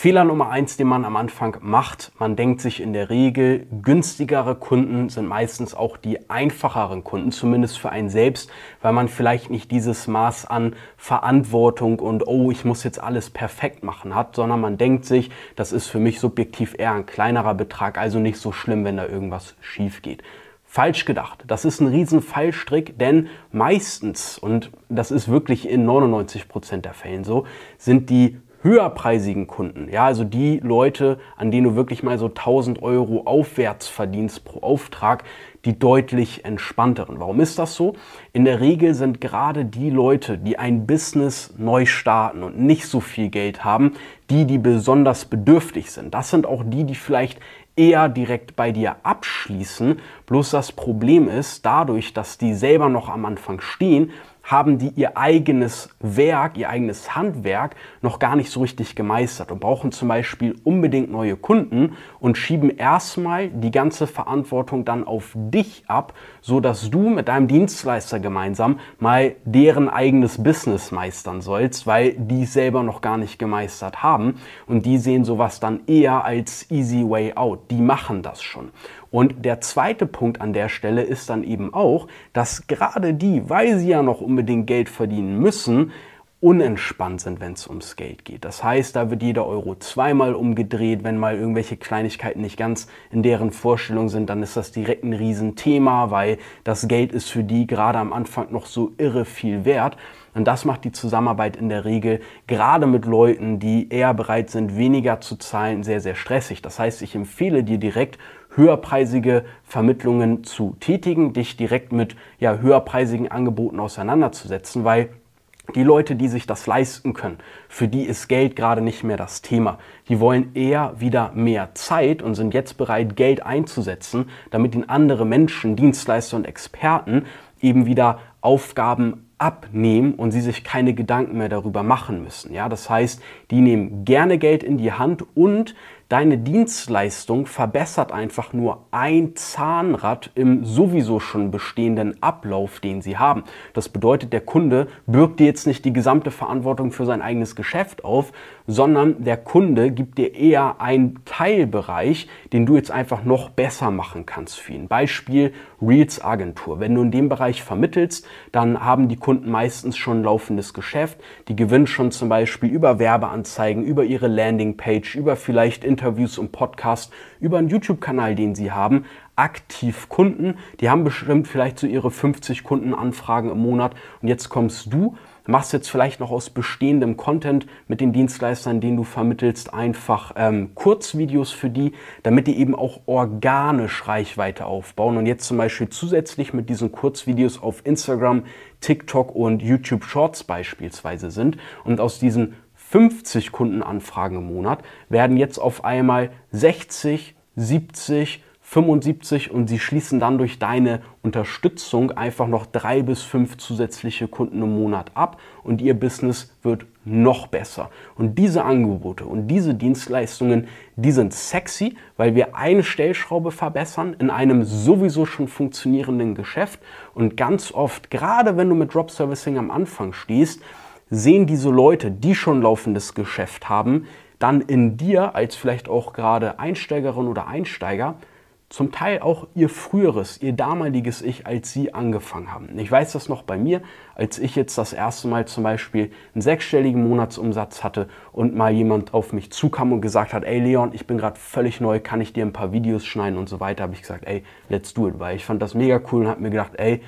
Fehler Nummer eins, den man am Anfang macht, man denkt sich in der Regel, günstigere Kunden sind meistens auch die einfacheren Kunden, zumindest für einen selbst, weil man vielleicht nicht dieses Maß an Verantwortung und oh, ich muss jetzt alles perfekt machen hat, sondern man denkt sich, das ist für mich subjektiv eher ein kleinerer Betrag, also nicht so schlimm, wenn da irgendwas schief geht. Falsch gedacht. Das ist ein riesen Fallstrick, denn meistens, und das ist wirklich in 99 Prozent der Fällen so, sind die höherpreisigen Kunden, ja, also die Leute, an denen du wirklich mal so 1000 Euro aufwärts verdienst pro Auftrag, die deutlich entspannteren. Warum ist das so? In der Regel sind gerade die Leute, die ein Business neu starten und nicht so viel Geld haben, die, die besonders bedürftig sind. Das sind auch die, die vielleicht eher direkt bei dir abschließen. Bloß das Problem ist, dadurch, dass die selber noch am Anfang stehen, haben die ihr eigenes Werk, ihr eigenes Handwerk noch gar nicht so richtig gemeistert und brauchen zum Beispiel unbedingt neue Kunden und schieben erstmal die ganze Verantwortung dann auf dich ab, so dass du mit deinem Dienstleister gemeinsam mal deren eigenes Business meistern sollst, weil die selber noch gar nicht gemeistert haben und die sehen sowas dann eher als easy way out. Die machen das schon. Und der zweite Punkt an der Stelle ist dann eben auch, dass gerade die, weil sie ja noch unbedingt Geld verdienen müssen, unentspannt sind, wenn es ums Geld geht. Das heißt, da wird jeder Euro zweimal umgedreht. Wenn mal irgendwelche Kleinigkeiten nicht ganz in deren Vorstellung sind, dann ist das direkt ein Riesenthema, weil das Geld ist für die gerade am Anfang noch so irre viel wert. Und das macht die Zusammenarbeit in der Regel gerade mit Leuten, die eher bereit sind, weniger zu zahlen, sehr, sehr stressig. Das heißt, ich empfehle dir direkt höherpreisige Vermittlungen zu tätigen, dich direkt mit ja, höherpreisigen Angeboten auseinanderzusetzen, weil die Leute, die sich das leisten können, für die ist Geld gerade nicht mehr das Thema. Die wollen eher wieder mehr Zeit und sind jetzt bereit, Geld einzusetzen, damit ihnen andere Menschen, Dienstleister und Experten eben wieder Aufgaben abnehmen und sie sich keine Gedanken mehr darüber machen müssen. Ja, das heißt, die nehmen gerne Geld in die Hand und Deine Dienstleistung verbessert einfach nur ein Zahnrad im sowieso schon bestehenden Ablauf, den sie haben. Das bedeutet, der Kunde bürgt dir jetzt nicht die gesamte Verantwortung für sein eigenes Geschäft auf, sondern der Kunde gibt dir eher einen Teilbereich, den du jetzt einfach noch besser machen kannst für ihn. Beispiel Reels Agentur. Wenn du in dem Bereich vermittelst, dann haben die Kunden meistens schon ein laufendes Geschäft. Die gewinnen schon zum Beispiel über Werbeanzeigen, über ihre Landingpage, über vielleicht Interviews und Podcasts, über einen YouTube-Kanal, den sie haben, aktiv Kunden. Die haben bestimmt vielleicht so ihre 50 Kundenanfragen im Monat. Und jetzt kommst du, machst jetzt vielleicht noch aus bestehendem Content mit den Dienstleistern, den du vermittelst, einfach ähm, Kurzvideos für die, damit die eben auch organisch Reichweite aufbauen. Und jetzt zum Beispiel zusätzlich mit diesen Kurzvideos auf Instagram, TikTok und YouTube Shorts beispielsweise sind. Und aus diesen 50 Kundenanfragen im Monat werden jetzt auf einmal 60, 70, 75 und sie schließen dann durch deine Unterstützung einfach noch drei bis fünf zusätzliche Kunden im Monat ab und ihr Business wird noch besser. Und diese Angebote und diese Dienstleistungen, die sind sexy, weil wir eine Stellschraube verbessern in einem sowieso schon funktionierenden Geschäft und ganz oft, gerade wenn du mit Drop Servicing am Anfang stehst, sehen diese Leute, die schon laufendes Geschäft haben, dann in dir als vielleicht auch gerade Einsteigerin oder Einsteiger zum Teil auch ihr früheres, ihr damaliges Ich, als sie angefangen haben. Ich weiß das noch bei mir, als ich jetzt das erste Mal zum Beispiel einen sechsstelligen Monatsumsatz hatte und mal jemand auf mich zukam und gesagt hat, ey Leon, ich bin gerade völlig neu, kann ich dir ein paar Videos schneiden und so weiter, habe ich gesagt, ey, let's do it, weil ich fand das mega cool und habe mir gedacht, ey,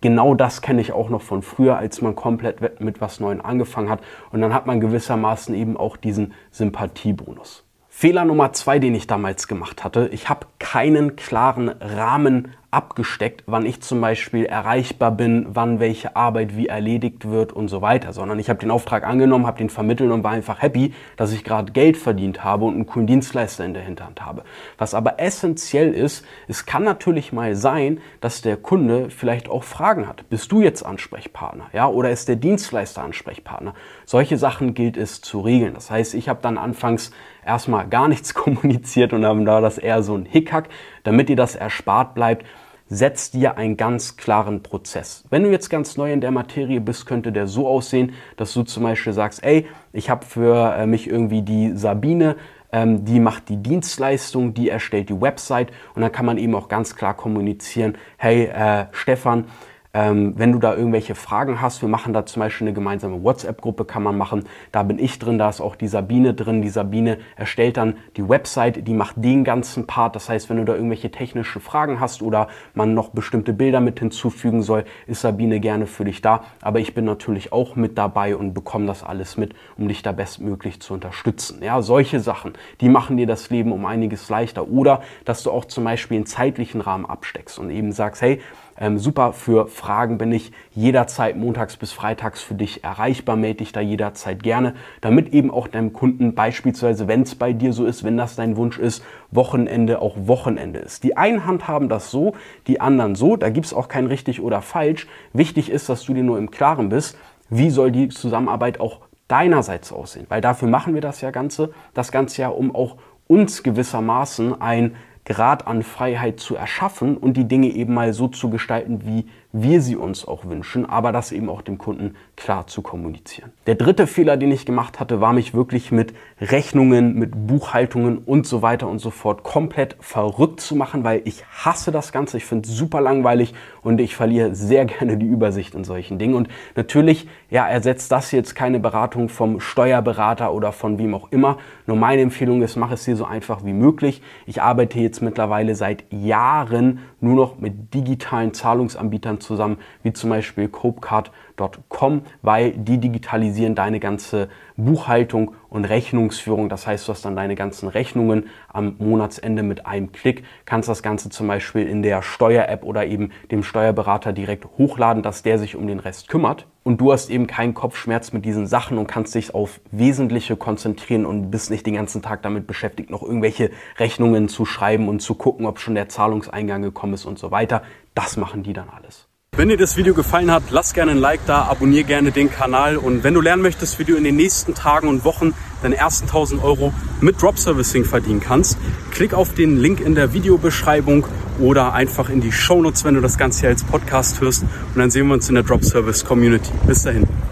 genau das kenne ich auch noch von früher, als man komplett mit was Neuem angefangen hat. Und dann hat man gewissermaßen eben auch diesen Sympathiebonus. Fehler Nummer zwei, den ich damals gemacht hatte, ich habe keinen klaren Rahmen abgesteckt, wann ich zum Beispiel erreichbar bin, wann welche Arbeit wie erledigt wird und so weiter, sondern ich habe den Auftrag angenommen, habe den vermittelt und war einfach happy, dass ich gerade Geld verdient habe und einen coolen Dienstleister in der Hinterhand habe. Was aber essentiell ist, es kann natürlich mal sein, dass der Kunde vielleicht auch Fragen hat. Bist du jetzt Ansprechpartner, ja, oder ist der Dienstleister Ansprechpartner? Solche Sachen gilt es zu regeln. Das heißt, ich habe dann anfangs erstmal gar nichts kommuniziert und dann war das eher so ein Hickhack, damit dir das erspart bleibt setz dir einen ganz klaren Prozess. Wenn du jetzt ganz neu in der Materie bist, könnte der so aussehen, dass du zum Beispiel sagst, ey, ich habe für äh, mich irgendwie die Sabine ähm, die macht die Dienstleistung, die erstellt die Website und dann kann man eben auch ganz klar kommunizieren, hey äh, Stefan, ähm, wenn du da irgendwelche Fragen hast, wir machen da zum Beispiel eine gemeinsame WhatsApp-Gruppe, kann man machen. Da bin ich drin, da ist auch die Sabine drin. Die Sabine erstellt dann die Website, die macht den ganzen Part. Das heißt, wenn du da irgendwelche technische Fragen hast oder man noch bestimmte Bilder mit hinzufügen soll, ist Sabine gerne für dich da. Aber ich bin natürlich auch mit dabei und bekomme das alles mit, um dich da bestmöglich zu unterstützen. Ja, solche Sachen, die machen dir das Leben um einiges leichter. Oder dass du auch zum Beispiel einen zeitlichen Rahmen absteckst und eben sagst, hey, ähm, super für Fragen bin ich jederzeit montags bis freitags für dich erreichbar. Melde dich da jederzeit gerne, damit eben auch deinem Kunden beispielsweise, wenn es bei dir so ist, wenn das dein Wunsch ist, Wochenende auch Wochenende ist. Die einen handhaben das so, die anderen so. Da gibt es auch kein richtig oder falsch. Wichtig ist, dass du dir nur im Klaren bist, wie soll die Zusammenarbeit auch deinerseits aussehen. Weil dafür machen wir das ja Ganze, das Ganze ja, um auch uns gewissermaßen ein Grad an Freiheit zu erschaffen und die Dinge eben mal so zu gestalten, wie wir sie uns auch wünschen, aber das eben auch dem Kunden klar zu kommunizieren. Der dritte Fehler, den ich gemacht hatte, war mich wirklich mit Rechnungen, mit Buchhaltungen und so weiter und so fort komplett verrückt zu machen, weil ich hasse das Ganze. Ich finde es super langweilig und ich verliere sehr gerne die Übersicht in solchen Dingen. Und natürlich, ja, ersetzt das jetzt keine Beratung vom Steuerberater oder von wem auch immer. Nur meine Empfehlung ist, mach es dir so einfach wie möglich. Ich arbeite jetzt mittlerweile seit Jahren nur noch mit digitalen Zahlungsanbietern zusammen, wie zum Beispiel Copecard.com, weil die digitalisieren deine ganze Buchhaltung und Rechnungsführung. Das heißt, du hast dann deine ganzen Rechnungen am Monatsende mit einem Klick, kannst das Ganze zum Beispiel in der Steuer-App oder eben dem Steuerberater direkt hochladen, dass der sich um den Rest kümmert. Und du hast eben keinen Kopfschmerz mit diesen Sachen und kannst dich auf Wesentliche konzentrieren und bist nicht den ganzen Tag damit beschäftigt, noch irgendwelche Rechnungen zu schreiben und zu gucken, ob schon der Zahlungseingang gekommen ist und so weiter. Das machen die dann alles. Wenn dir das Video gefallen hat, lass gerne ein Like da, abonniere gerne den Kanal und wenn du lernen möchtest, wie du in den nächsten Tagen und Wochen deine ersten 1000 Euro mit Drop Servicing verdienen kannst, klick auf den Link in der Videobeschreibung oder einfach in die Show Notes, wenn du das Ganze hier als Podcast hörst und dann sehen wir uns in der Drop Service Community. Bis dahin.